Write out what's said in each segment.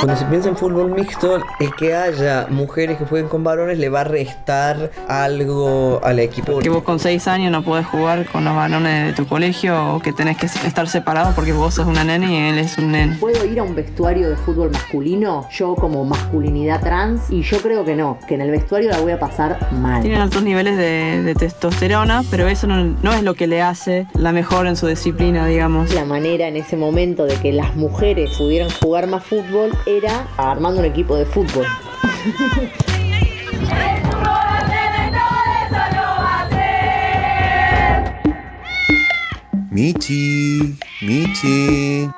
Cuando se piensa en fútbol mixto, el que haya mujeres que jueguen con varones le va a restar algo al equipo. Que vos con 6 años no podés jugar con los varones de tu colegio o que tenés que estar separados porque vos sos una nena y él es un nene. ¿Puedo ir a un vestuario de fútbol masculino? Yo como masculinidad trans y yo creo que no, que en el vestuario la voy a pasar mal. Tienen altos niveles de, testosterona, pero eso no, no es lo que le hace la mejor en su disciplina, digamos. La manera en ese momento de que las mujeres pudieran jugar más fútbol era armando un equipo de fútbol. Michi, Michi.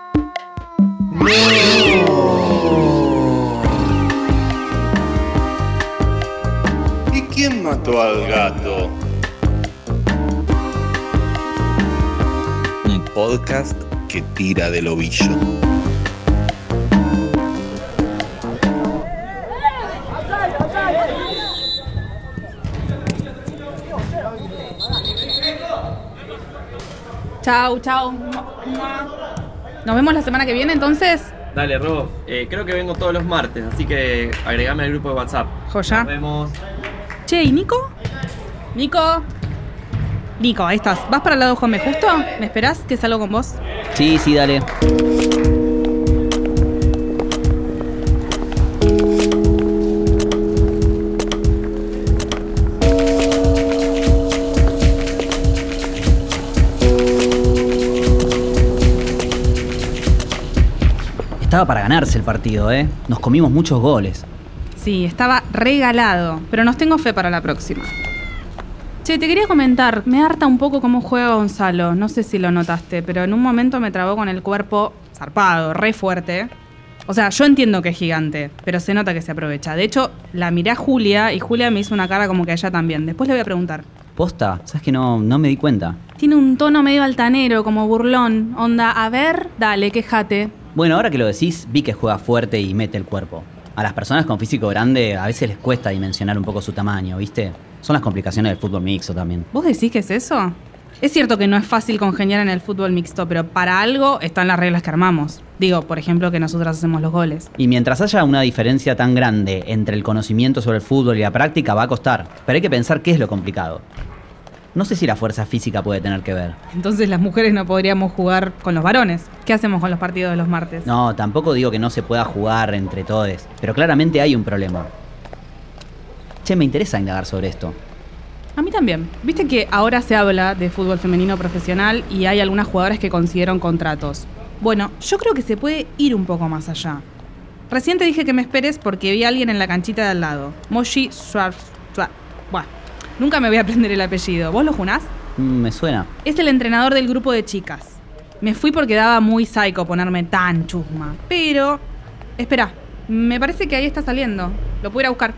¿Y quién mató al gato? Un podcast que tira del ovillo. Chau, chau. Nos vemos la semana que viene entonces. Dale, Rob. Eh, creo que vengo todos los martes, así que agregame al grupo de WhatsApp. Joya. Nos vemos. Che, ¿y Nico? Nico. Nico, ahí estás. ¿Vas para el lado de Juanme justo? ¿Me esperás que salgo con vos? Sí, sí, dale. Estaba para ganarse el partido, ¿eh? Nos comimos muchos goles. Sí, estaba regalado, pero nos tengo fe para la próxima. Che, te quería comentar, me harta un poco cómo juega Gonzalo, no sé si lo notaste, pero en un momento me trabó con el cuerpo zarpado, re fuerte. O sea, yo entiendo que es gigante, pero se nota que se aprovecha. De hecho, la miré a Julia y Julia me hizo una cara como que a ella también. Después le voy a preguntar. ¿Posta? ¿Sabes que no, no me di cuenta? Tiene un tono medio altanero, como burlón. Onda, a ver, dale, quejate. Bueno, ahora que lo decís, vi que juega fuerte y mete el cuerpo. A las personas con físico grande a veces les cuesta dimensionar un poco su tamaño, ¿viste? Son las complicaciones del fútbol mixto también. ¿Vos decís que es eso? Es cierto que no es fácil congeniar en el fútbol mixto, pero para algo están las reglas que armamos. Digo, por ejemplo, que nosotras hacemos los goles. Y mientras haya una diferencia tan grande entre el conocimiento sobre el fútbol y la práctica, va a costar. Pero hay que pensar qué es lo complicado. No sé si la fuerza física puede tener que ver. Entonces las mujeres no podríamos jugar con los varones. ¿Qué hacemos con los partidos de los martes? No, tampoco digo que no se pueda jugar entre todos, pero claramente hay un problema. Che, me interesa indagar sobre esto. A mí también. Viste que ahora se habla de fútbol femenino profesional y hay algunas jugadoras que consiguieron contratos. Bueno, yo creo que se puede ir un poco más allá. Recién te dije que me esperes porque vi a alguien en la canchita de al lado. Moshi Schwarz. Bueno, Nunca me voy a aprender el apellido. ¿Vos lo junás? Mm, me suena. Es el entrenador del grupo de chicas. Me fui porque daba muy psycho ponerme tan chusma. Pero. Espera, me parece que ahí está saliendo. Lo puedo ir a buscar.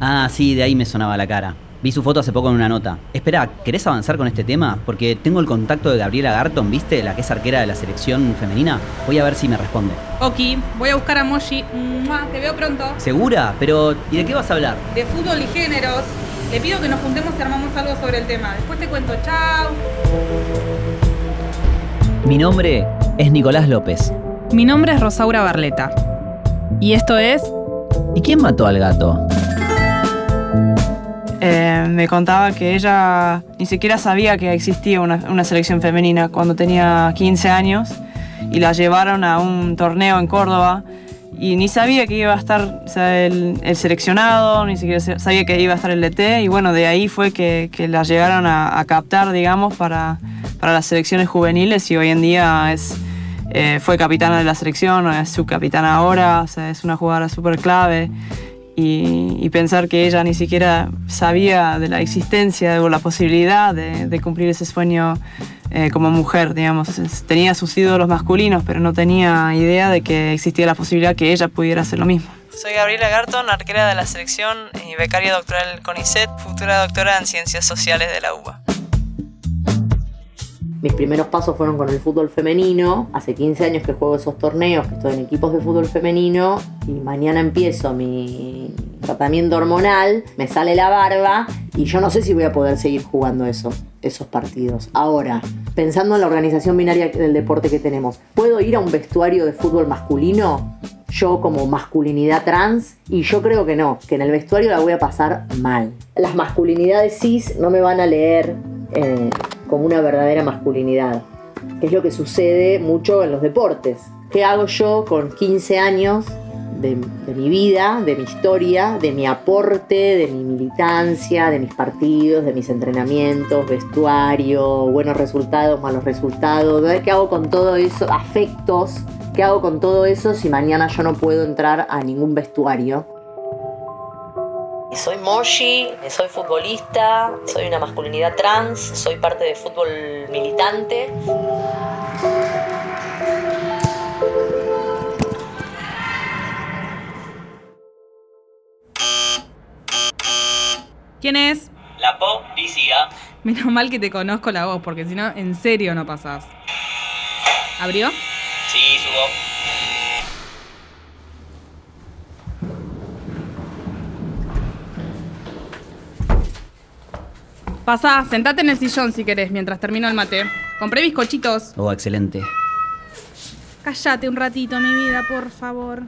Ah, sí, de ahí me sonaba la cara. Vi su foto hace poco en una nota. Espera, ¿querés avanzar con este tema? Porque tengo el contacto de Gabriela Garton, ¿viste? La que es arquera de la selección femenina. Voy a ver si me responde. Ok, voy a buscar a Moshi. Te veo pronto. ¿Segura? Pero, ¿y de qué vas a hablar? De fútbol y géneros. Le pido que nos juntemos y armamos algo sobre el tema. Después te cuento. Chao. Mi nombre es Nicolás López. Mi nombre es Rosaura Barleta. Y esto es... ¿Y quién mató al gato? Eh, me contaba que ella ni siquiera sabía que existía una, una, selección femenina cuando tenía 15 años y la llevaron a un torneo en Córdoba y ni sabía que iba a estar el, seleccionado, ni siquiera sabía que iba a estar el DT y bueno, de ahí fue que, que la llegaron a, captar, digamos, para, para, las selecciones juveniles y hoy en día es, eh, fue capitana de la selección, es subcapitana ahora, o sea, es una jugadora súper clave. Y, pensar que ella ni siquiera sabía de la existencia o la posibilidad de, de cumplir ese sueño eh, como mujer, digamos. Tenía sus ídolos masculinos, pero no tenía idea de que existía la posibilidad que ella pudiera hacer lo mismo. Soy Gabriela Garton, arquera de la selección y becaria doctoral con ICET, futura doctora en Ciencias Sociales de la UBA. Mis primeros pasos fueron con el fútbol femenino. Hace 15 años que juego esos torneos, que estoy en equipos de fútbol femenino y mañana empiezo mi tratamiento hormonal, me sale la barba y yo no sé si voy a poder seguir jugando eso, esos partidos. Ahora, pensando en la organización binaria del deporte que tenemos, ¿puedo ir a un vestuario de fútbol masculino? yo como masculinidad trans y yo creo que no, que en el vestuario la voy a pasar mal. Las masculinidades cis no me van a leer eh, como una verdadera masculinidad, que es lo que sucede mucho en los deportes. ¿Qué hago yo con 15 años de, mi vida, de mi historia, de mi aporte, de mi militancia, de mis partidos, de mis entrenamientos, vestuario, buenos resultados, malos resultados? ¿Qué hago con todo eso? Afectos. ¿Qué hago con todo eso si mañana yo no puedo entrar a ningún vestuario? Soy Moshi, soy futbolista, soy una masculinidad trans, soy parte de fútbol militante. ¿Quién es? La policía. Menos mal que te conozco la voz, porque si no, en serio no pasás. ¿Abrió? Sí, subo. Pasá, sentate en el sillón si querés, mientras termino el mate. Compré bizcochitos. Oh, excelente. Cállate un ratito, mi vida, por favor.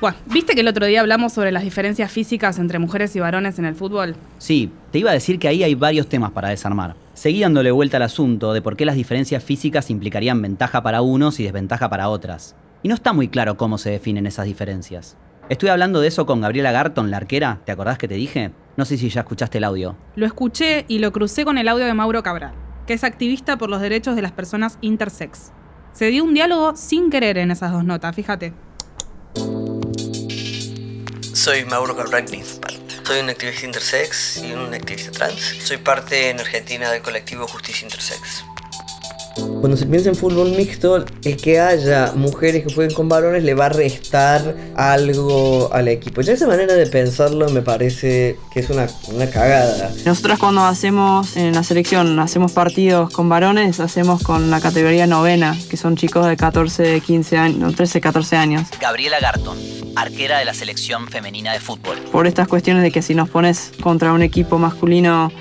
Bueno, ¿viste que el otro día hablamos sobre las diferencias físicas entre mujeres y varones en el fútbol? Sí, te iba a decir que ahí hay varios temas para desarmar. Seguí dándole vuelta al asunto de por qué las diferencias físicas implicarían ventaja para unos y desventaja para otras. Y no está muy claro cómo se definen esas diferencias. Estuve hablando de eso con Gabriela Garton, la arquera, ¿te acordás que te dije? No sé si ya escuchaste el audio. Lo escuché y lo crucé con el audio de Mauro Cabral, que es activista por los derechos de las personas intersex. Se dio un diálogo sin querer en esas dos notas, fíjate. Soy Mauro Cabral Greenspan. Soy un activista intersex y un activista trans. Soy parte en Argentina del colectivo Justicia Intersex. Cuando se piensa en fútbol mixto, el que haya mujeres que jueguen con varones le va a restar algo al equipo. Ya esa manera de pensarlo me parece que es una, una cagada. Nosotros cuando hacemos en la selección, hacemos partidos con varones, hacemos con la categoría novena, que son chicos de 14, 15 años, no, 13, 14 años. Gabriela Garton, arquera de la selección femenina de fútbol. Por estas cuestiones de que si nos pones contra un equipo masculino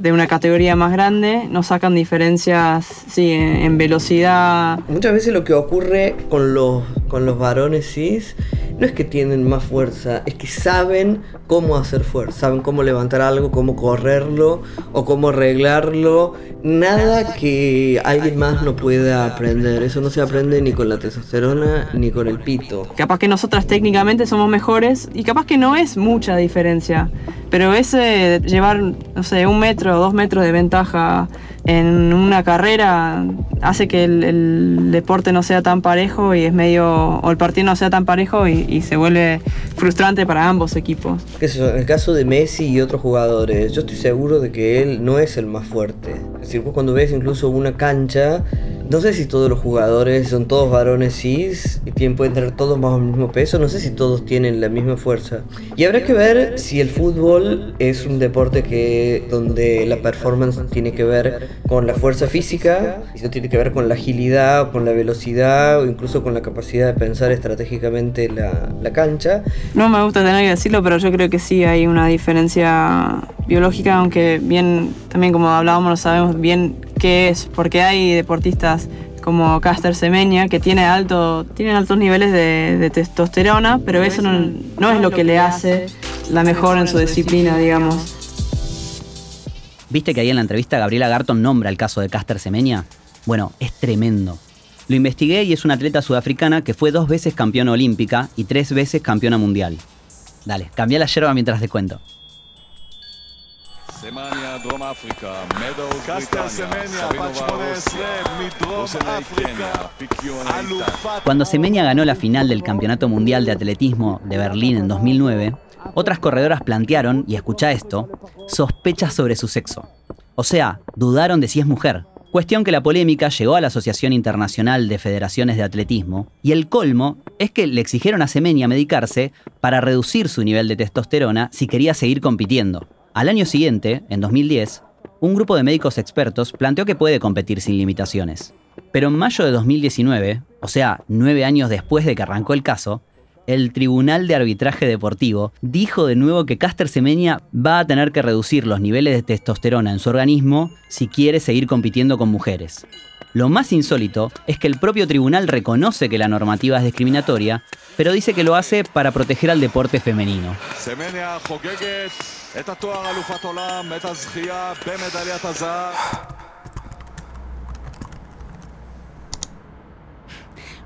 de una categoría más grande, nos sacan diferencias sí, en, en velocidad. Muchas veces lo que ocurre con los, con los varones cis no es que tienen más fuerza, es que saben cómo hacer fuerza, saben cómo levantar algo, cómo correrlo o cómo arreglarlo. Nada que alguien más no pueda aprender. Eso no se aprende ni con la testosterona ni con el pito. Capaz que nosotras técnicamente somos mejores y capaz que no es mucha diferencia. Pero ese llevar, no sé, un metro o dos metros de ventaja en una carrera hace que el, deporte no sea tan parejo y es medio. o el partido no sea tan parejo y, se vuelve frustrante para ambos equipos. Eso, en el caso de Messi y otros jugadores, yo estoy seguro de que él no es el más fuerte. Es decir, vos cuando ves incluso una cancha, no sé si todos los jugadores son todos varones cis y pueden tener todos más o menos mismo peso, no sé si todos tienen la misma fuerza. Y habrá que ver si el fútbol es un deporte que donde la performance tiene que ver con la fuerza física, y no tiene que ver con la agilidad, o con la velocidad o incluso con la capacidad de pensar estratégicamente la, la cancha. No me gusta tener que decirlo, pero yo creo que sí hay una diferencia biológica, aunque bien, también como hablábamos, no sabemos bien qué es, porque hay deportistas como Caster Semenya que tiene alto, tienen altos niveles de, de testosterona, pero, pero eso no, no, no, es lo que le hace la mejor en su disciplina, digamos. ¿Viste que ahí en la entrevista Gabriela Garton nombra el caso de Caster Semenya? Bueno, es tremendo. Lo investigué y es una atleta sudafricana que fue dos veces campeona olímpica y tres veces campeona mundial. Dale, cambia la yerba mientras te cuento. Alemania, Drom Afrika, Meadows, Cuando Semenya ganó la final del Campeonato Mundial de Atletismo de Berlín en 2009, otras corredoras plantearon, y escucha esto, sospechas sobre su sexo. O sea, dudaron de si es mujer. Cuestión que la polémica llegó a la Asociación Internacional de Federaciones de Atletismo, y el colmo es que le exigieron a Semenya medicarse para reducir su nivel de testosterona si quería seguir compitiendo. Al año siguiente, en 2010, un grupo de médicos expertos planteó que puede competir sin limitaciones. Pero en mayo de 2019, o sea, nueve años después de que arrancó el caso, el Tribunal de Arbitraje Deportivo dijo de nuevo que Caster Semenya va a tener que reducir los niveles de testosterona en su organismo si quiere seguir compitiendo con mujeres. Lo más insólito es que el propio tribunal reconoce que la normativa es discriminatoria, pero dice que lo hace para proteger al deporte femenino. Semenya, את התואר אלופת עולם, את הזכייה במדליית הזהב.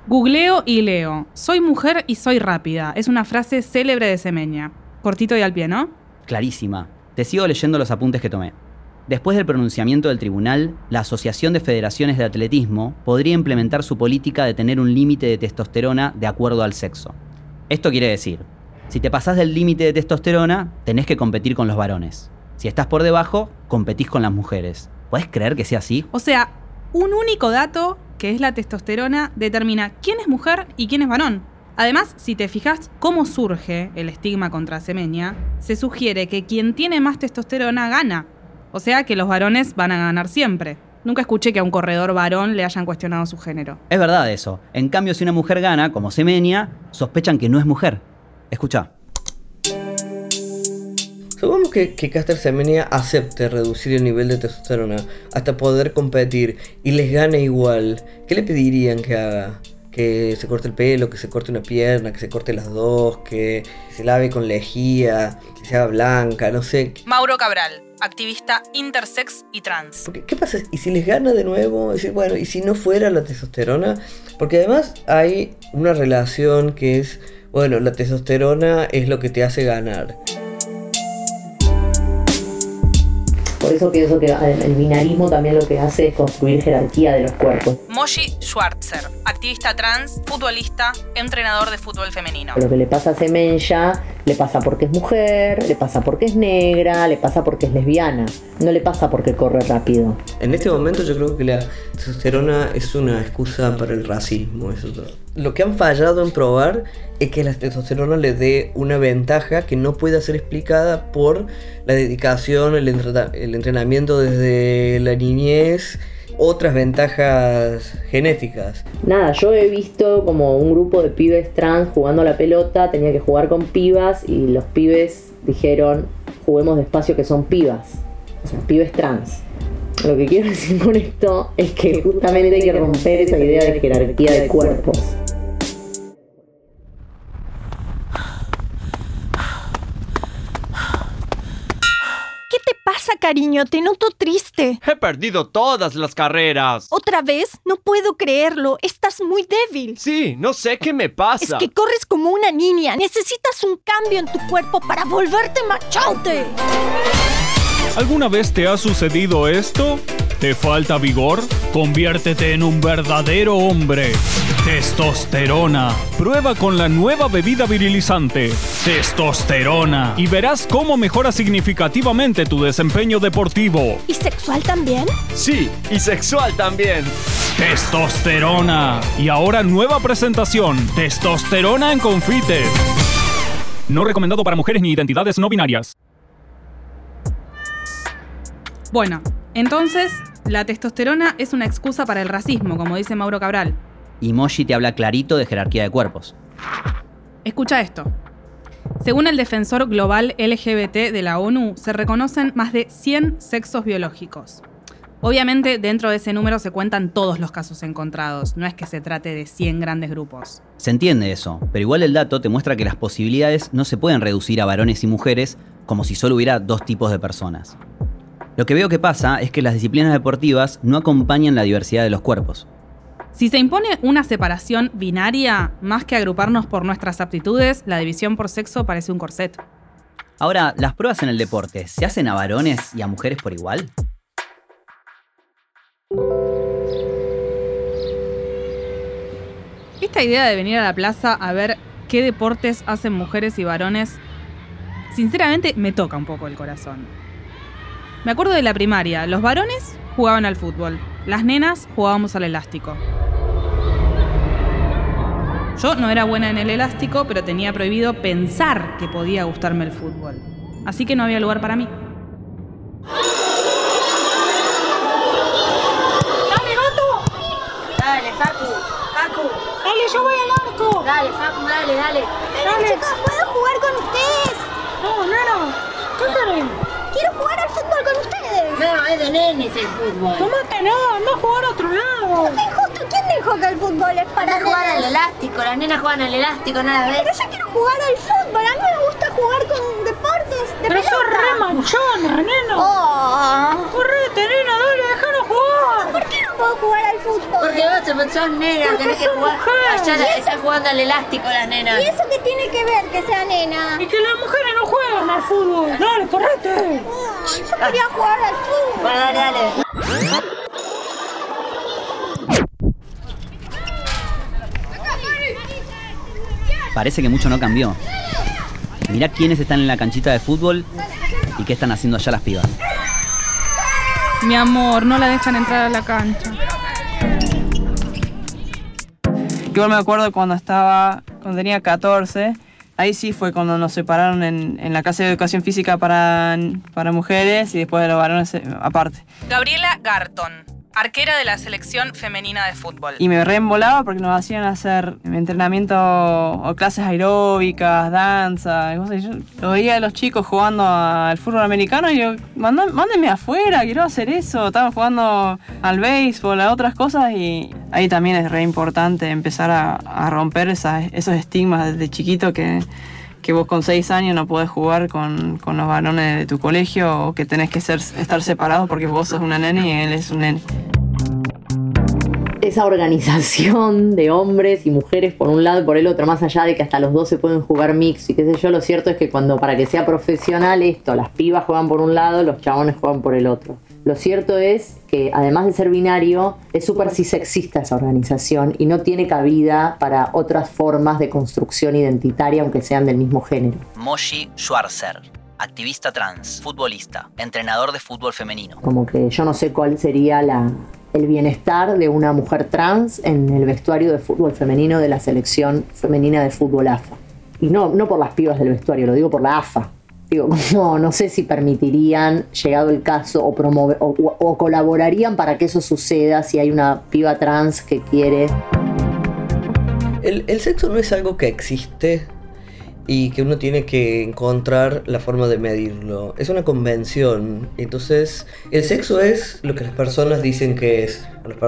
Googleo y leo. Soy mujer y soy rápida. Es una frase célebre de Semeña. Cortito y al pie, ¿no? Clarísima. Te sigo leyendo los apuntes que tomé. Después del pronunciamiento del tribunal, la Asociación de Federaciones de Atletismo podría implementar su política de tener un límite de testosterona de acuerdo al sexo. Esto quiere decir, si te pasás del límite de testosterona, tenés que competir con los varones. Si estás por debajo, competís con las mujeres. ¿Puedes creer que sea así? O sea, un único dato, que es la testosterona, determina quién es mujer y quién es varón. Además, si te fijas cómo surge el estigma contra Semeña, se sugiere que quien tiene más testosterona gana. O sea que los varones van a ganar siempre. Nunca escuché que a un corredor varón le hayan cuestionado su género. Es verdad eso. En cambio, si una mujer gana, como Semenia, sospechan que no es mujer. Escucha. Supongamos que, que Caster Semenya acepte reducir el nivel de testosterona hasta poder competir y les gane igual. ¿Qué le pedirían que haga? Que se corte el pelo, que se corte una pierna, que se corte las dos, que se lave con lejía, que se haga blanca, no sé. Mauro Cabral, activista intersex y trans. Porque, ¿Qué pasa? ¿Y si les gana de nuevo? Es decir, bueno, ¿y si no fuera la testosterona? Porque además hay una relación que es, bueno, la testosterona es lo que te hace ganar. Por eso pienso que el el binarismo también lo que hace es construir jerarquía de los cuerpos. Moshi Schwarzer, activista trans, futbolista, entrenador de fútbol femenino. Lo que le pasa a Semenya le pasa porque es mujer, le pasa porque es negra, le pasa porque es lesbiana. No le pasa porque corre rápido. En este momento yo creo que la testosterona es una excusa para el racismo. Eso todo. Lo que han fallado en probar es que la testosterona le dé una ventaja que no pueda ser explicada por la dedicación, el, entrena- el entrenamiento desde la niñez, otras ventajas genéticas. Nada, yo he visto como un grupo de pibes trans jugando a la pelota, tenía que jugar con pibas y los pibes dijeron, juguemos despacio que son pibas. O sea, pibes trans. Lo que quiero decir con esto es que justamente hay que romper esa idea de jerarquía de cuerpos. ¿Qué te pasa, cariño? Te noto triste. He perdido todas las carreras. ¿Otra vez? No puedo creerlo. Estás muy débil. Sí, no sé qué me Es pasa. que corres como una niña. Necesitas un cambio en tu cuerpo para volverte machote. ¿Alguna vez te ha sucedido esto? ¿Te falta vigor? Conviértete en un verdadero hombre. Testosterona. Prueba con la nueva bebida virilizante. Testosterona. Y verás cómo mejora significativamente tu desempeño deportivo. ¿Y sexual también? Sí, y sexual también. Testosterona. Y ahora nueva presentación. Testosterona en confites. No recomendado para mujeres ni identidades no binarias. Bueno, entonces, la testosterona es una excusa para el racismo, como dice Mauro Cabral. Y Moshi te habla clarito de jerarquía de cuerpos. Escucha esto. Según el defensor global LGBT de la ONU, se reconocen más de 100 sexos biológicos. Obviamente, dentro de ese número se cuentan todos los casos encontrados, no es que se trate de 100 grandes grupos. Se entiende eso, pero igual el dato te muestra que las posibilidades no se pueden reducir a varones y mujeres como si solo hubiera dos tipos de personas. Lo que veo que pasa es que las disciplinas deportivas no acompañan la diversidad de los cuerpos. Si se impone una separación binaria, más que agruparnos por nuestras aptitudes, la división por sexo parece un corset. Ahora, ¿las pruebas en el deporte se hacen a varones y a mujeres por igual? Esta idea de venir a la plaza a ver qué deportes hacen mujeres y varones, sinceramente me toca un poco el corazón. Me acuerdo de la primaria, los varones jugaban al fútbol, las nenas jugábamos al elástico. Yo no era buena en el elástico, pero tenía prohibido pensar que podía gustarme el fútbol. Así que no había lugar para mí. ¡Dale, gato! Dale, Facu, Facu. ¡Dale, yo voy al arco! Dale, Facu, dale, dale. Dale, chicos, ¿puedo jugar con ustedes? No, no, no. ¿Qué quieren? Quiero jugar al fútbol con ustedes. No, es de nenes el fútbol. Tomate no, anda a jugar a otro lado. Es injusto, ¿quién dijo que el fútbol es para jugar al elástico, las nenas juegan al elástico, nada Pero ves. yo quiero jugar al fútbol, a mí me gusta jugar con deportes de Pero sos pelota. re manchona, nena. Oh. Correte, nena, dale, déjalo jugar. ¿Por qué no puedo jugar al fútbol? Porque vos sos nena, Porque tenés que jugar. mujer. Allá están jugando al elástico las nenas. ¿Y eso qué tiene que ver que sea nena? Y que las mujeres no juegan al fútbol. Dale, correte. Yo quería jugar al fútbol. Bueno, dale, dale. Parece que mucho no cambió. Mirá quiénes están en la canchita de fútbol y qué están haciendo allá las pibas. Mi amor, no la dejan entrar a la cancha. Igual me acuerdo cuando estaba, cuando tenía 14, ahí sí fue cuando nos separaron en, en la clase de educación física para, para mujeres y después de los varones eh, aparte. Gabriela Garton, arquera de la selección femenina de fútbol. Y me reembolaba porque nos hacían hacer entrenamiento o clases aeróbicas, danza, Yo lo veía a los chicos jugando al fútbol americano y yo, "Mandá- mándenme afuera, quiero hacer eso. Estaban jugando al béisbol, a otras cosas y ahí también es re importante empezar a, a romper esas- esos estigmas desde chiquito que, que vos con seis años no podés jugar con, con los varones de tu colegio o que tenés que ser, estar separados porque vos sos una nena y él es un nene. Esa organización de hombres y mujeres por un lado y por el otro, más allá de que hasta los dos se pueden jugar mix y qué sé yo, lo cierto es que cuando para que sea profesional esto, las pibas juegan por un lado, los chabones juegan por el otro. Lo cierto es que además de ser binario, es súper sexista esa organización y no tiene cabida para otras formas de construcción identitaria, aunque sean del mismo género. Moshi Schwarzer, activista trans, futbolista, entrenador de fútbol femenino. Como que yo no sé cuál sería la, el bienestar de una mujer trans en el vestuario de fútbol femenino de la selección femenina de fútbol AFA. Y no, no por las pibas del vestuario, lo digo por la AFA. Digo, no, no sé si permitirían, llegado el caso, o, promove- o, o- o colaborarían para que eso suceda si hay una piba trans que quiere El, el sexo no es algo que existe y que uno tiene que encontrar la forma de medirlo. Es una convención. Entonces, el sexo es lo que las personas dicen que es,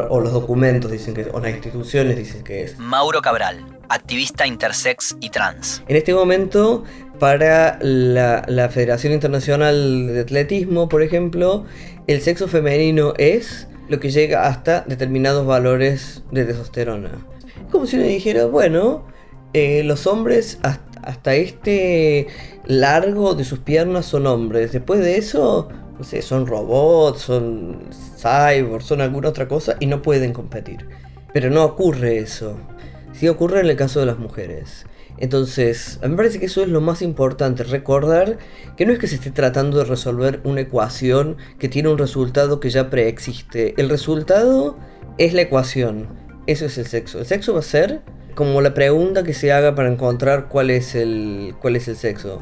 o los, documentos dicen que es, o las instituciones dicen que es. Mauro Cabral, activista intersex y trans. En este momento, para la, la Federación Internacional de Atletismo, por ejemplo, el sexo femenino es lo que llega hasta determinados valores de testosterona. Es como si uno dijera, bueno, eh, los hombres hasta, hasta este largo de sus piernas son hombres. Después de eso, no sé, son robots, son cyborgs, son alguna otra cosa y no pueden competir. Pero no ocurre eso. Sí ocurre en el caso de las mujeres. Entonces, a mí me parece que eso es lo más importante, recordar que no es que se esté tratando de resolver una ecuación que tiene un resultado que ya preexiste. El resultado es la ecuación. Eso es el sexo. El sexo va a ser como la pregunta que se haga para encontrar cuál es el, cuál es el sexo.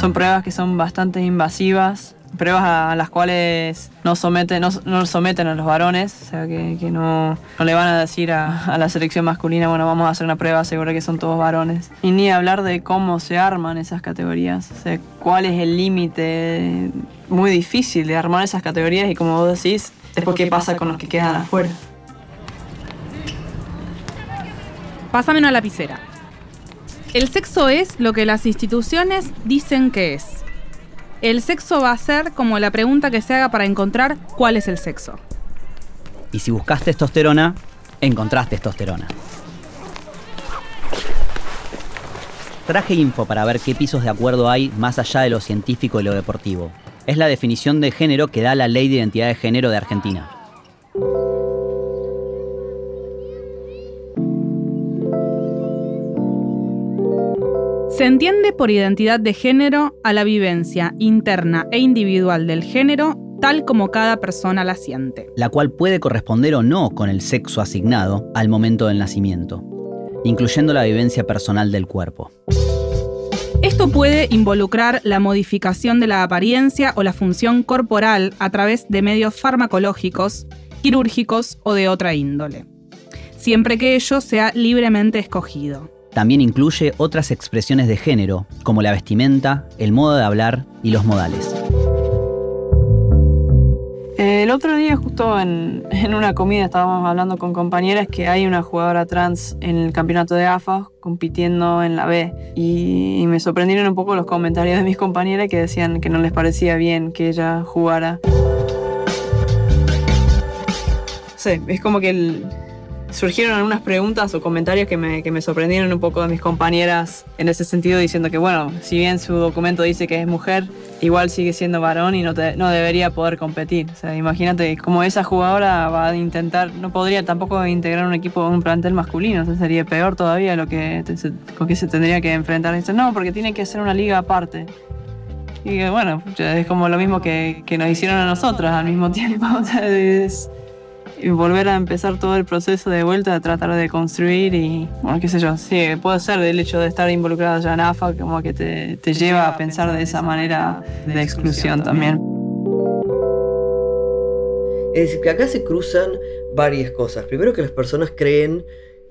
Son pruebas que son bastante invasivas, pruebas a las cuales no someten, no, no someten a los varones, o sea que, que no, no le van a decir a, a la selección masculina, bueno, vamos a hacer una prueba segura que son todos varones. Y ni hablar de cómo se arman esas categorías, o sea, cuál es el límite muy difícil de armar esas categorías y como vos decís, después qué pasa con los que quedan afuera. Pásame una lapicera. El sexo es lo que las instituciones dicen que es. El sexo va a ser como la pregunta que se haga para encontrar cuál es el sexo. Y si buscas testosterona, encontrás testosterona. Traje info para ver qué pisos de acuerdo hay más allá de lo científico y lo deportivo. Es la definición de género que da la Ley de Identidad de Género de Argentina. Se entiende por identidad de género a la vivencia interna e individual del género tal como cada persona la siente. la cual puede corresponder o no con el sexo asignado al momento del nacimiento, incluyendo la vivencia personal del cuerpo. Esto puede involucrar la modificación de la apariencia o la función corporal a través de medios farmacológicos, quirúrgicos o de otra índole, siempre que ello sea libremente escogido. También incluye otras expresiones de género, como la vestimenta, el modo de hablar y los modales. el otro día, justo en, una comida, estábamos hablando con compañeras que hay una jugadora trans en el campeonato de AFA compitiendo en la B. Y, y me sorprendieron un poco los comentarios de mis compañeras que decían que no les parecía bien que ella jugara. Sí, es como que el- surgieron algunas preguntas o comentarios que me, que me sorprendieron un poco de mis compañeras en ese sentido, diciendo que, bueno, si bien su documento dice que es mujer, igual sigue siendo varón y no, te- no debería poder competir. O sea, imagínate como esa jugadora va a intentar, no podría tampoco integrar un equipo, un plantel masculino, o sea, sería peor todavía lo que, se- se tendría que enfrentar. Dice, no, porque tiene que ser una liga aparte. Y bueno, es como lo mismo que, que nos hicieron a nosotras al mismo tiempo. O sea, es- y volver a empezar todo el proceso de vuelta, de tratar de construir y, bueno, qué sé yo, sí, puede ser el hecho de estar involucrada ya en AFA como que te, te lleva a pensar de esa manera de exclusión también. Es decir, que acá se cruzan varias cosas. Primero que las personas creen,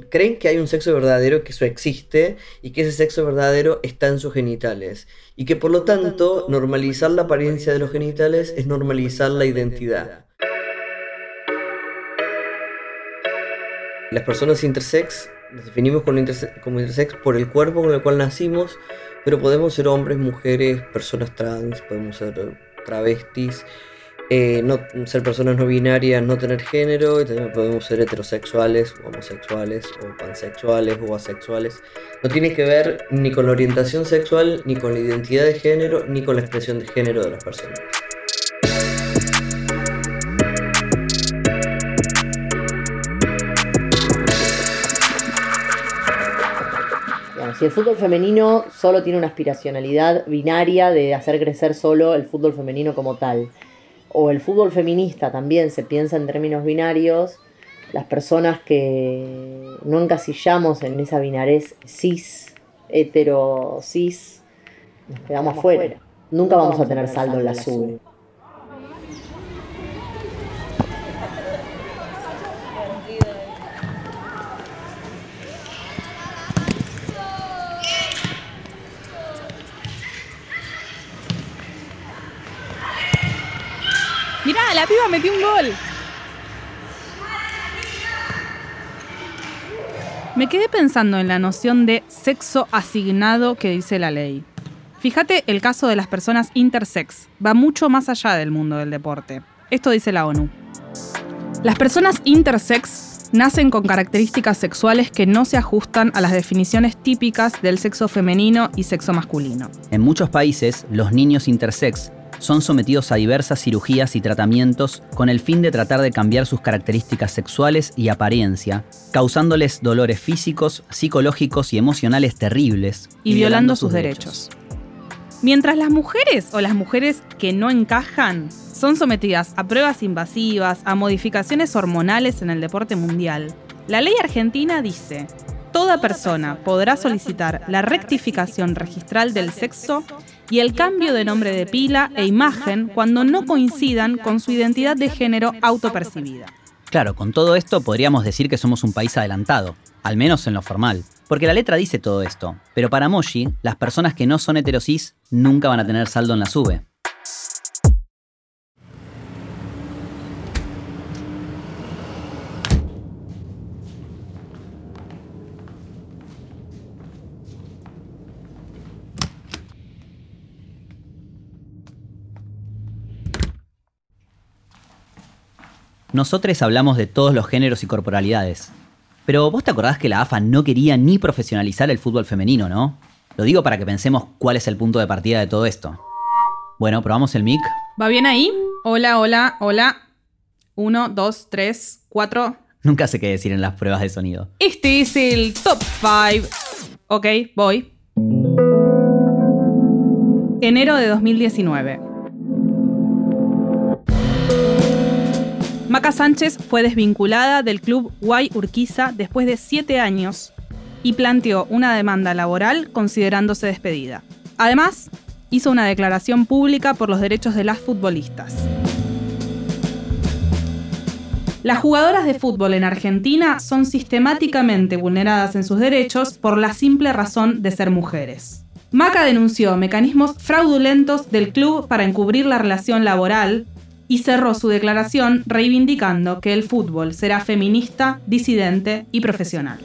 creen que hay un sexo verdadero, que eso existe, y que ese sexo verdadero está en sus genitales. Y que por lo tanto, normalizar la apariencia de los genitales es normalizar la identidad. Las personas intersex nos definimos como, interse- como intersex por el cuerpo con el cual nacimos, pero podemos ser hombres, mujeres, personas trans, podemos ser travestis, eh, no, ser personas no binarias, no tener género, podemos ser heterosexuales, homosexuales, o pansexuales, o asexuales. No tiene que ver ni con la orientación sexual, ni con la identidad de género, ni con la expresión de género de las personas. Si el fútbol femenino solo tiene una aspiracionalidad binaria de hacer crecer solo el fútbol femenino como tal, o el fútbol feminista también se piensa en términos binarios, las personas que no encasillamos en esa binarez cis, hetero, cis, nos quedamos afuera. Nunca vamos a tener saldo en la sube. Mirá, la piba metió un gol. Me quedé pensando en la noción de sexo asignado que dice la ley. Fíjate el caso de las personas intersex. Va mucho más allá del mundo del deporte. Esto dice la ONU. Las personas intersex nacen con características sexuales que no se ajustan a las definiciones típicas del sexo femenino y sexo masculino. En muchos países, los niños intersex son sometidos a diversas cirugías y tratamientos con el fin de tratar de cambiar sus características sexuales y apariencia, causándoles dolores físicos, psicológicos y emocionales terribles. y violando sus derechos. Mientras las mujeres o las mujeres que no encajan son sometidas a pruebas invasivas, a modificaciones hormonales en el deporte mundial, la ley argentina dice, toda persona podrá solicitar la rectificación registral del sexo y el cambio de nombre de pila e imagen cuando no coincidan con su identidad de género autopercibida. Claro, con todo esto podríamos decir que somos un país adelantado, al menos en lo formal. Porque la letra dice todo esto, pero para Moshi, las personas que no son heterosis nunca van a tener saldo en la sube. Nosotros hablamos de todos los géneros y corporalidades. Pero vos te acordás que la AFA no quería ni profesionalizar el fútbol femenino, ¿no? Lo digo para que pensemos cuál es el punto de partida de todo esto. Bueno, probamos el mic. ¿Va bien ahí? Hola, hola, hola. Uno, dos, tres, cuatro. Nunca sé qué decir en las pruebas de sonido. Este es el top 5. Ok, voy. Enero de 2019. Maca Sánchez fue desvinculada del club Guay Urquiza después de siete años y planteó una demanda laboral considerándose despedida. Además, hizo una declaración pública por los derechos de las futbolistas. Las jugadoras de fútbol en Argentina son sistemáticamente vulneradas en sus derechos por la simple razón de ser mujeres. Maca denunció mecanismos fraudulentos del club para encubrir la relación laboral y cerró su declaración reivindicando que el fútbol será feminista, disidente y profesional.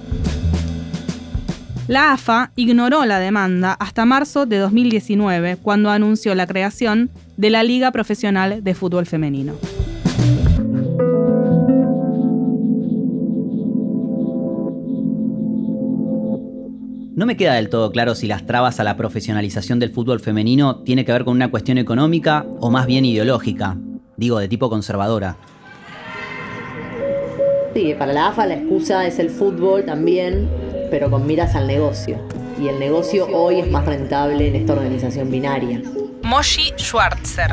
La AFA ignoró la demanda hasta marzo de 2019, cuando anunció la creación de la Liga Profesional de Fútbol Femenino. No me queda del todo claro si las trabas a la profesionalización del fútbol femenino tiene que ver con una cuestión económica o más bien ideológica, digo de tipo conservadora. Sí, para la AFA la excusa es el fútbol también, pero con miras al negocio. Y el negocio hoy es más rentable en esta organización binaria. Moshi Schwarzer.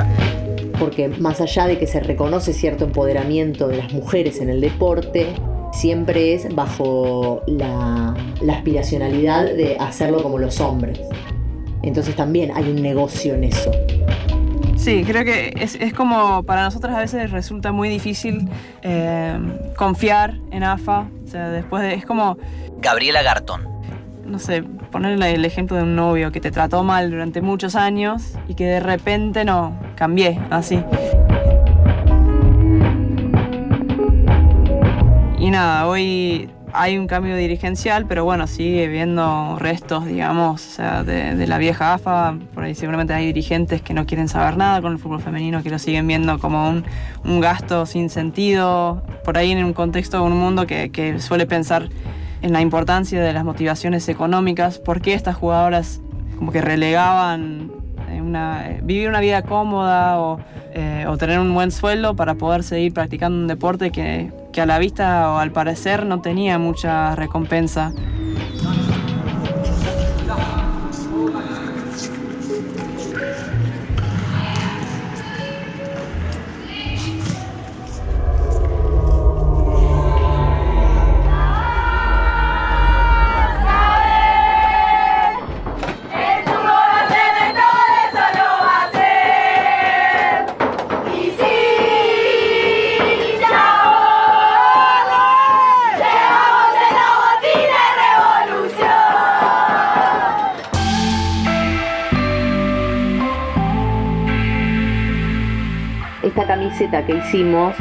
Porque más allá de que se reconoce cierto empoderamiento de las mujeres en el deporte, siempre es bajo la, la aspiracionalidad de hacerlo como los hombres. Entonces también hay un negocio en eso. Sí, creo que es, es como para nosotras a veces resulta muy difícil eh, confiar en AFA. O sea, después de, es como, Gabriela Garton. no sé, ponerle el ejemplo de un novio que te trató mal durante muchos años y que de repente no, cambié, así. Y nada, hoy hay un cambio dirigencial, pero bueno, sigue viendo restos, digamos, o sea, de, la vieja AFA. Por ahí seguramente hay dirigentes que no quieren saber nada con el fútbol femenino, que lo siguen viendo como un, gasto sin sentido. Por ahí en un contexto de un mundo que, que suele pensar en la importancia de las motivaciones económicas, por qué estas jugadoras como que relegaban eh, una, eh, vivir una vida cómoda o, eh, o tener un buen sueldo para poder seguir practicando un deporte que, que a la vista o al parecer no tenía mucha recompensa. Hicimos,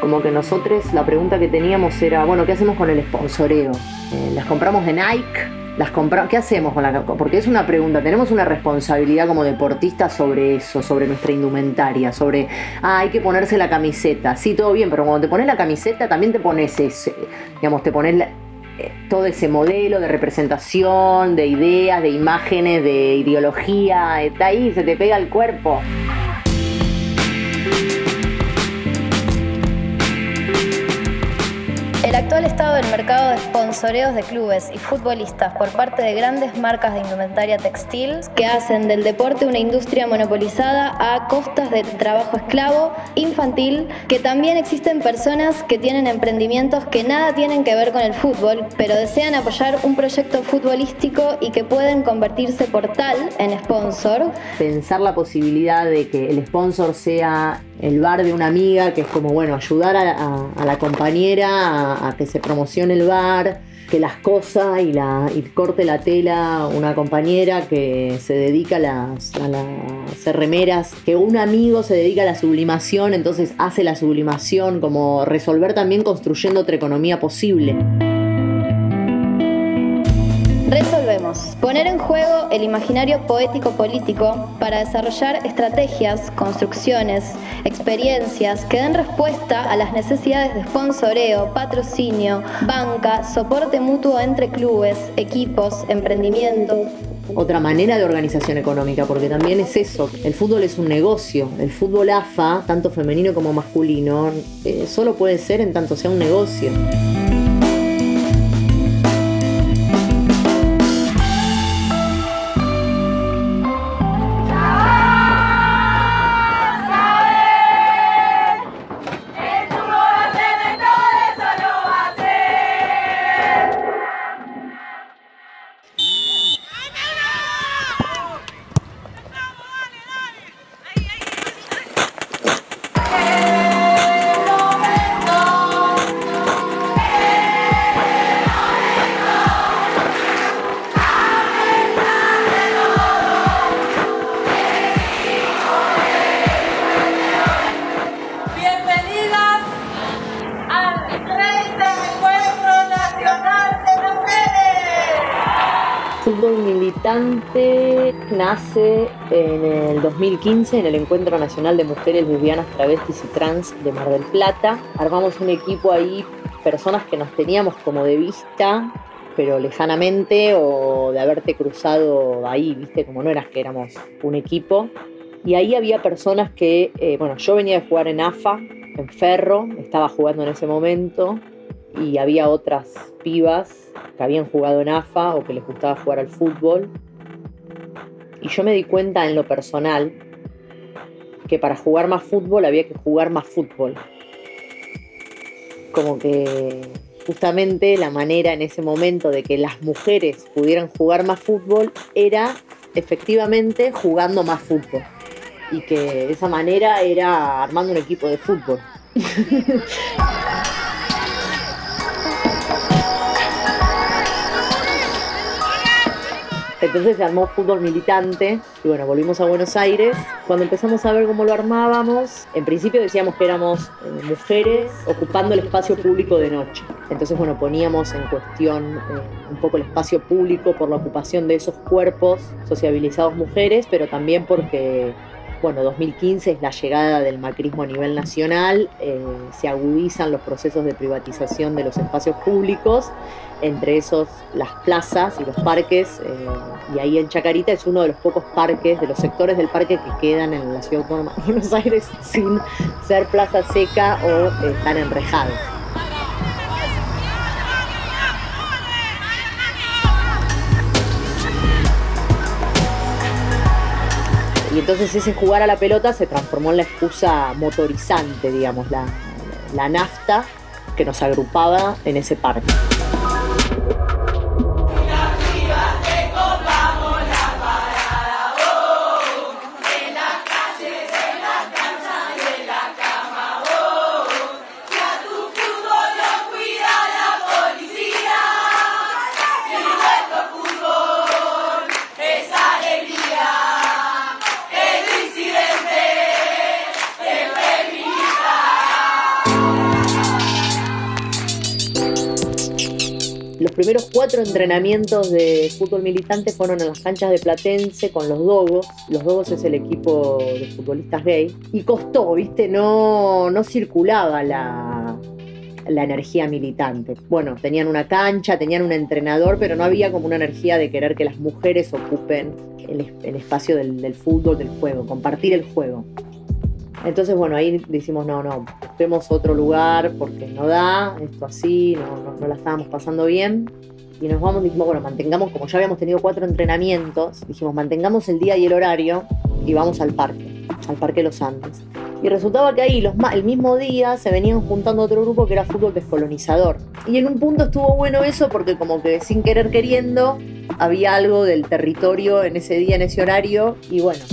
como que nosotros la pregunta que teníamos era, bueno, ¿qué hacemos con el sponsoreo? Eh, ¿Las compramos de Nike? ¿Las compra ¿Qué hacemos con la Porque es una pregunta, tenemos una responsabilidad como deportistas sobre eso, sobre nuestra indumentaria, sobre, ah, hay que ponerse la camiseta. Sí, todo bien, pero cuando te pones la camiseta también te pones ese, digamos, te pones la- eh, todo ese modelo de representación, de ideas, de imágenes, de ideología, está ahí, se te pega el cuerpo. Actual estado del mercado de sponsoreos de clubes y futbolistas por parte de grandes marcas de indumentaria textil que hacen del deporte una industria monopolizada a costas de trabajo esclavo, infantil, que también existen personas que tienen emprendimientos que nada tienen que ver con el fútbol, pero desean apoyar un proyecto futbolístico y que pueden convertirse por tal en sponsor. pensar la posibilidad de que el sponsor sea el bar de una amiga, que es como, bueno, ayudar a, a- la compañera a, que se promocione el bar, que las cosas y, la, y corte la tela una compañera que se dedica a, las, a las hacer remeras, que un amigo se dedica a la sublimación, entonces hace la sublimación, como resolver también construyendo otra economía posible. Resolvemos. Poner en juego el imaginario poético-político para desarrollar estrategias, construcciones, experiencias que den respuesta a las necesidades de sponsoreo, patrocinio, banca, soporte mutuo entre clubes, equipos, emprendimientos. otra manera de organización económica, porque también es eso, el fútbol es un negocio, el fútbol AFA, tanto femenino como masculino, eh, solo puede ser en tanto sea un negocio. Nace en el 2015 en el Encuentro Nacional de Mujeres Lesbianas, Travestis y Trans de Mar del Plata. Armamos un equipo ahí, personas que nos teníamos como de vista, pero lejanamente, o de haberte cruzado ahí, viste, como no eras que éramos un equipo. Y ahí había personas que, eh, bueno, yo venía de jugar en AFA, en Ferro, estaba jugando en ese momento, y había otras pibas que habían jugado en AFA o que les gustaba jugar al fútbol. Y yo me di cuenta en lo personal que para jugar más fútbol había que jugar más fútbol. Como que justamente la manera en ese momento de que las mujeres pudieran jugar más fútbol era efectivamente jugando más fútbol. Y que esa manera era armando un equipo de fútbol. Entonces se armó fútbol militante y bueno, volvimos a Buenos Aires. Cuando empezamos a ver cómo lo armábamos, en principio decíamos que éramos eh, mujeres ocupando el espacio público de noche. Entonces bueno, poníamos en cuestión eh, un poco el espacio público por la ocupación de esos cuerpos sociabilizados mujeres, pero también porque bueno, 2015 es la llegada del macrismo a nivel nacional, eh, se agudizan los procesos de privatización de los espacios públicos, entre esos las plazas y los parques, eh, y ahí en Chacarita es uno de los pocos parques, de los sectores del parque que quedan en la ciudad autónoma de Buenos Aires sin ser plaza seca o eh, están enrejados. Y entonces ese jugar a la pelota se transformó en la excusa motorizante, digamos, la, la nafta que nos agrupaba en ese parque. Cuatro entrenamientos de fútbol militante fueron en las canchas de Platense con los Dogos. Los Dogos es el equipo de futbolistas gay. Y costó, ¿viste? No, no circulaba la, la energía militante. Bueno, tenían una cancha, tenían un entrenador, pero no había como una energía de querer que las mujeres ocupen el, el espacio del, del fútbol, del juego, compartir el juego. Entonces, bueno, ahí decimos, no, no, busquemos otro lugar porque no da, esto así, no, no, no la estábamos pasando bien. Y nos vamos, dijimos, bueno, mantengamos, como ya habíamos tenido cuatro entrenamientos, dijimos, mantengamos el día y el horario y vamos al parque, al Parque Los Andes. Y resultaba que ahí, los, el mismo día, se venían juntando otro grupo que era fútbol descolonizador. Y en un punto estuvo bueno eso porque como que sin querer queriendo, había algo del territorio en ese día, en ese horario, y bueno,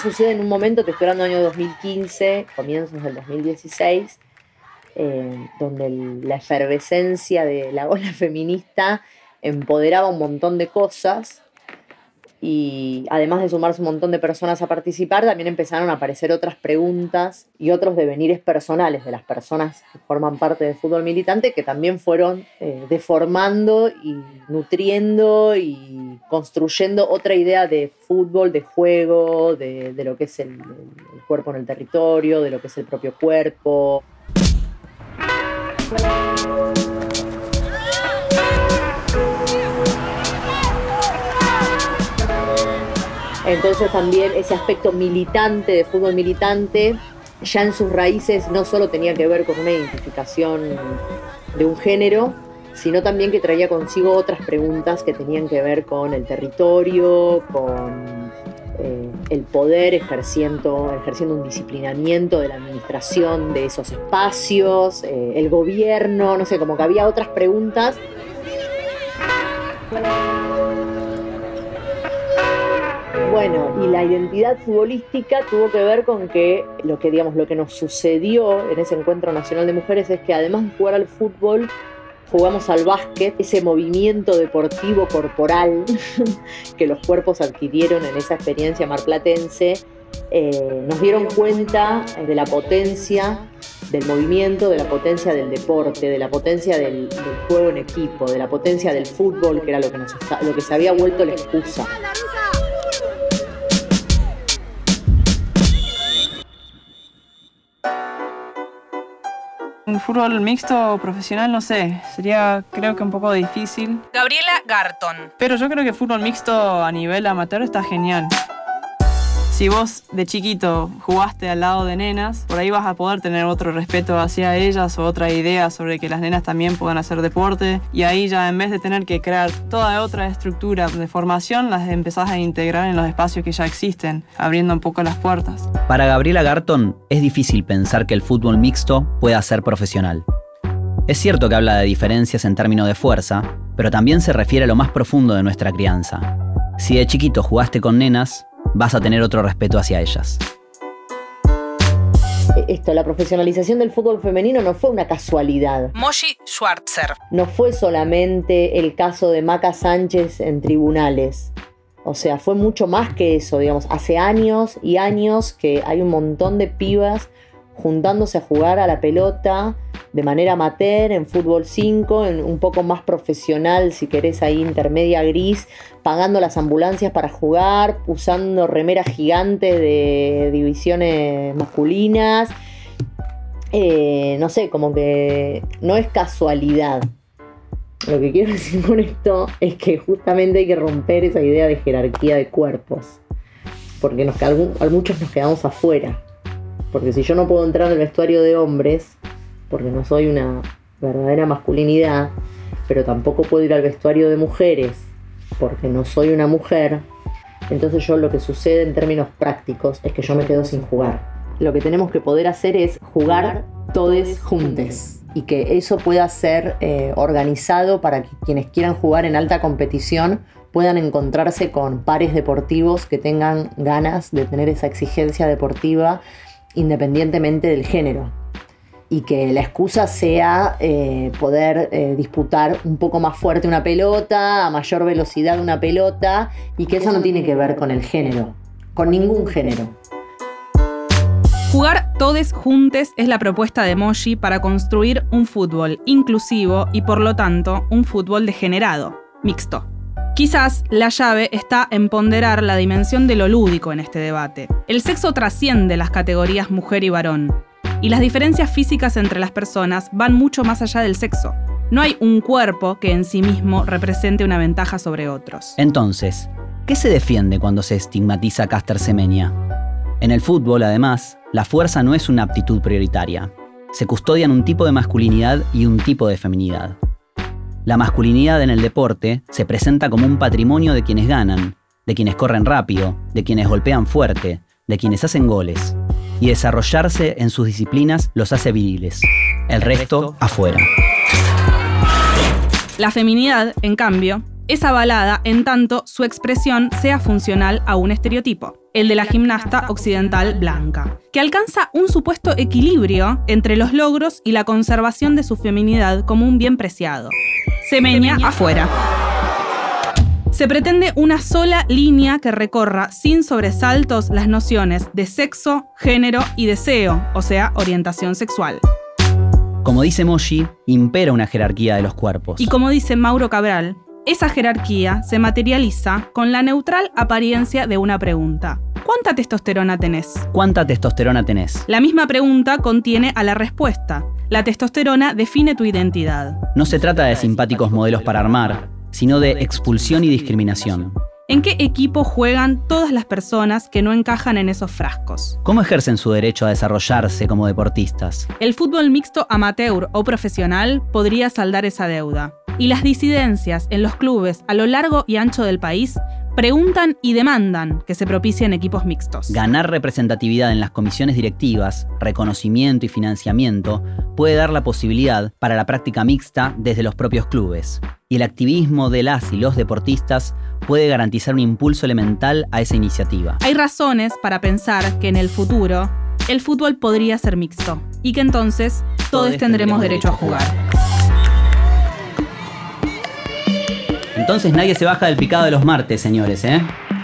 sucede en un momento, te estoy hablando del año 2015, comienzos del 2016, eh, donde la efervescencia de la ola feminista empoderaba un montón de cosas y además de sumarse un montón de personas a participar, también empezaron a aparecer otras preguntas y otros devenires personales de las personas que forman parte del fútbol militante que también fueron eh, deformando y nutriendo y construyendo otra idea de fútbol, de juego, de, de lo que es el cuerpo en el territorio, de lo que es el propio cuerpo. Entonces también ese aspecto militante, de fútbol militante, ya en sus raíces no solo tenía que ver con una identificación de un género, sino también que traía consigo otras preguntas que tenían que ver con el territorio, con eh, el poder ejerciendo, ejerciendo un disciplinamiento de la administración de esos espacios, eh, el gobierno, no sé, como que había otras preguntas Bueno, y la identidad futbolística tuvo que ver con que lo que digamos lo que nos sucedió en ese encuentro nacional de mujeres es que además de jugar al fútbol jugamos al básquet, ese movimiento deportivo corporal que los cuerpos adquirieron en esa experiencia marplatense, eh, nos dieron cuenta de la potencia del movimiento, de la potencia del deporte, de la potencia del, juego en equipo, de la potencia del fútbol, que era lo que, nos lo que se había vuelto la excusa. Un fútbol mixto profesional, no sé, sería creo que un poco difícil. Gabriela Garton. Pero yo creo que fútbol mixto a nivel amateur está genial. Si vos de chiquito jugaste al lado de nenas, por ahí vas a poder tener otro respeto hacia ellas o otra idea sobre que las nenas también puedan hacer deporte. Y ahí ya en vez de tener que crear toda otra estructura de formación, las empezás a integrar en los espacios que ya existen, abriendo un poco las puertas. Para Gabriela Garton es difícil pensar que el fútbol mixto pueda ser profesional. Es cierto que habla de diferencias en términos de fuerza, pero también se refiere a lo más profundo de nuestra crianza. Si de chiquito jugaste con nenas, vas a tener otro respeto hacia ellas. Esto, la profesionalización del fútbol femenino no fue una casualidad. Moshi Schwarzer. no fue solamente el caso de Maca Sánchez en tribunales. O sea, fue mucho más que eso, digamos. Hace años y años que hay un montón de pibas juntándose a jugar a la pelota de manera amateur, en fútbol 5, en un poco más profesional, si querés ahí intermedia gris, pagando las ambulancias para jugar, usando remeras gigantes de divisiones masculinas. Eh, no sé, como que no es casualidad. Lo que quiero decir con esto es que justamente hay que romper esa idea de jerarquía de cuerpos. Porque nos, muchos nos quedamos afuera. Porque si yo no puedo entrar al vestuario de hombres, porque no soy una verdadera masculinidad, pero tampoco puedo ir al vestuario de mujeres, porque no soy una mujer, entonces yo lo que sucede en términos prácticos es que yo me quedo sin jugar. Lo que tenemos que poder hacer es jugar todos juntos y que eso pueda ser eh, organizado para que quienes quieran jugar en alta competición puedan encontrarse con pares deportivos que tengan ganas de tener esa exigencia deportiva independientemente del género y que la excusa sea eh, poder eh, disputar un poco más fuerte una pelota, a mayor velocidad una pelota, y que eso no tiene que ver con el género, con ningún género. Jugar todes juntes es la propuesta de Moshi para construir un fútbol inclusivo y por lo tanto un fútbol degenerado, mixto. Quizás la llave está en ponderar la dimensión de lo lúdico en este debate. El sexo trasciende las categorías mujer y varón, y las diferencias físicas entre las personas van mucho más allá del sexo. No hay un cuerpo que en sí mismo represente una ventaja sobre otros. Entonces, ¿qué se defiende cuando se estigmatiza a Caster Semenya? En el fútbol, además, la fuerza no es una aptitud prioritaria. Se custodian un tipo de masculinidad y un tipo de feminidad. La masculinidad en el deporte se presenta como un patrimonio de quienes ganan, de quienes corren rápido, de quienes golpean fuerte, de quienes hacen goles. Y desarrollarse en sus disciplinas los hace viriles. El resto afuera. La feminidad, en cambio, es avalada en tanto su expresión sea funcional a un estereotipo, el de la gimnasta occidental blanca, que alcanza un supuesto equilibrio entre los logros y la conservación de su feminidad como un bien preciado. Semenia afuera. Se pretende una sola línea que recorra sin sobresaltos las nociones de sexo, género y deseo, o sea, orientación sexual. Como dice Moshi, impera una jerarquía de los cuerpos. Y como dice Mauro Cabral, esa jerarquía se materializa con la neutral apariencia de una pregunta. ¿Cuánta testosterona tenés? ¿Cuánta testosterona tenés? La misma pregunta contiene a la respuesta. La testosterona define tu identidad. No se trata de simpáticos modelos para armar, sino de expulsión y discriminación. ¿En qué equipo juegan todas las personas que no encajan en esos frascos? ¿Cómo ejercen su derecho a desarrollarse como deportistas? El fútbol mixto amateur o profesional podría saldar esa deuda. Y las disidencias en los clubes a lo largo y ancho del país preguntan y demandan que se propicien equipos mixtos. Ganar representatividad en las comisiones directivas, reconocimiento y financiamiento puede dar la posibilidad para la práctica mixta desde los propios clubes. Y el activismo de las y los deportistas puede garantizar un impulso elemental a esa iniciativa. Hay razones para pensar que en el futuro el fútbol podría ser mixto y que entonces todos, tendremos derecho a jugar. Entonces nadie se baja del picado de los martes, señores, ¿eh?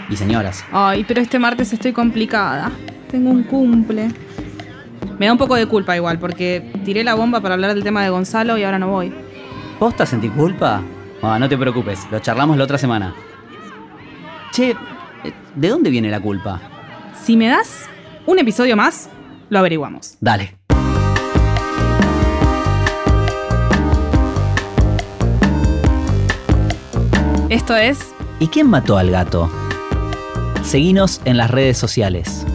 Y señoras. Ay, pero este martes estoy complicada. Tengo un cumple. Me da un poco de culpa igual, porque tiré la bomba para hablar del tema de Gonzalo y ahora no voy. ¿Posta sentí culpa? Ah, no te preocupes, lo charlamos la otra semana. Che, eh, ¿de dónde viene la culpa? Si me das un episodio más, lo averiguamos. Dale. Esto es ¿Y quién mató al gato? Seguinos en las redes sociales.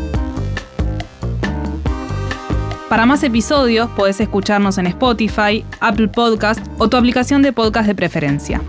Para más episodios podés escucharnos en Spotify, Apple Podcast o tu aplicación de podcast de preferencia.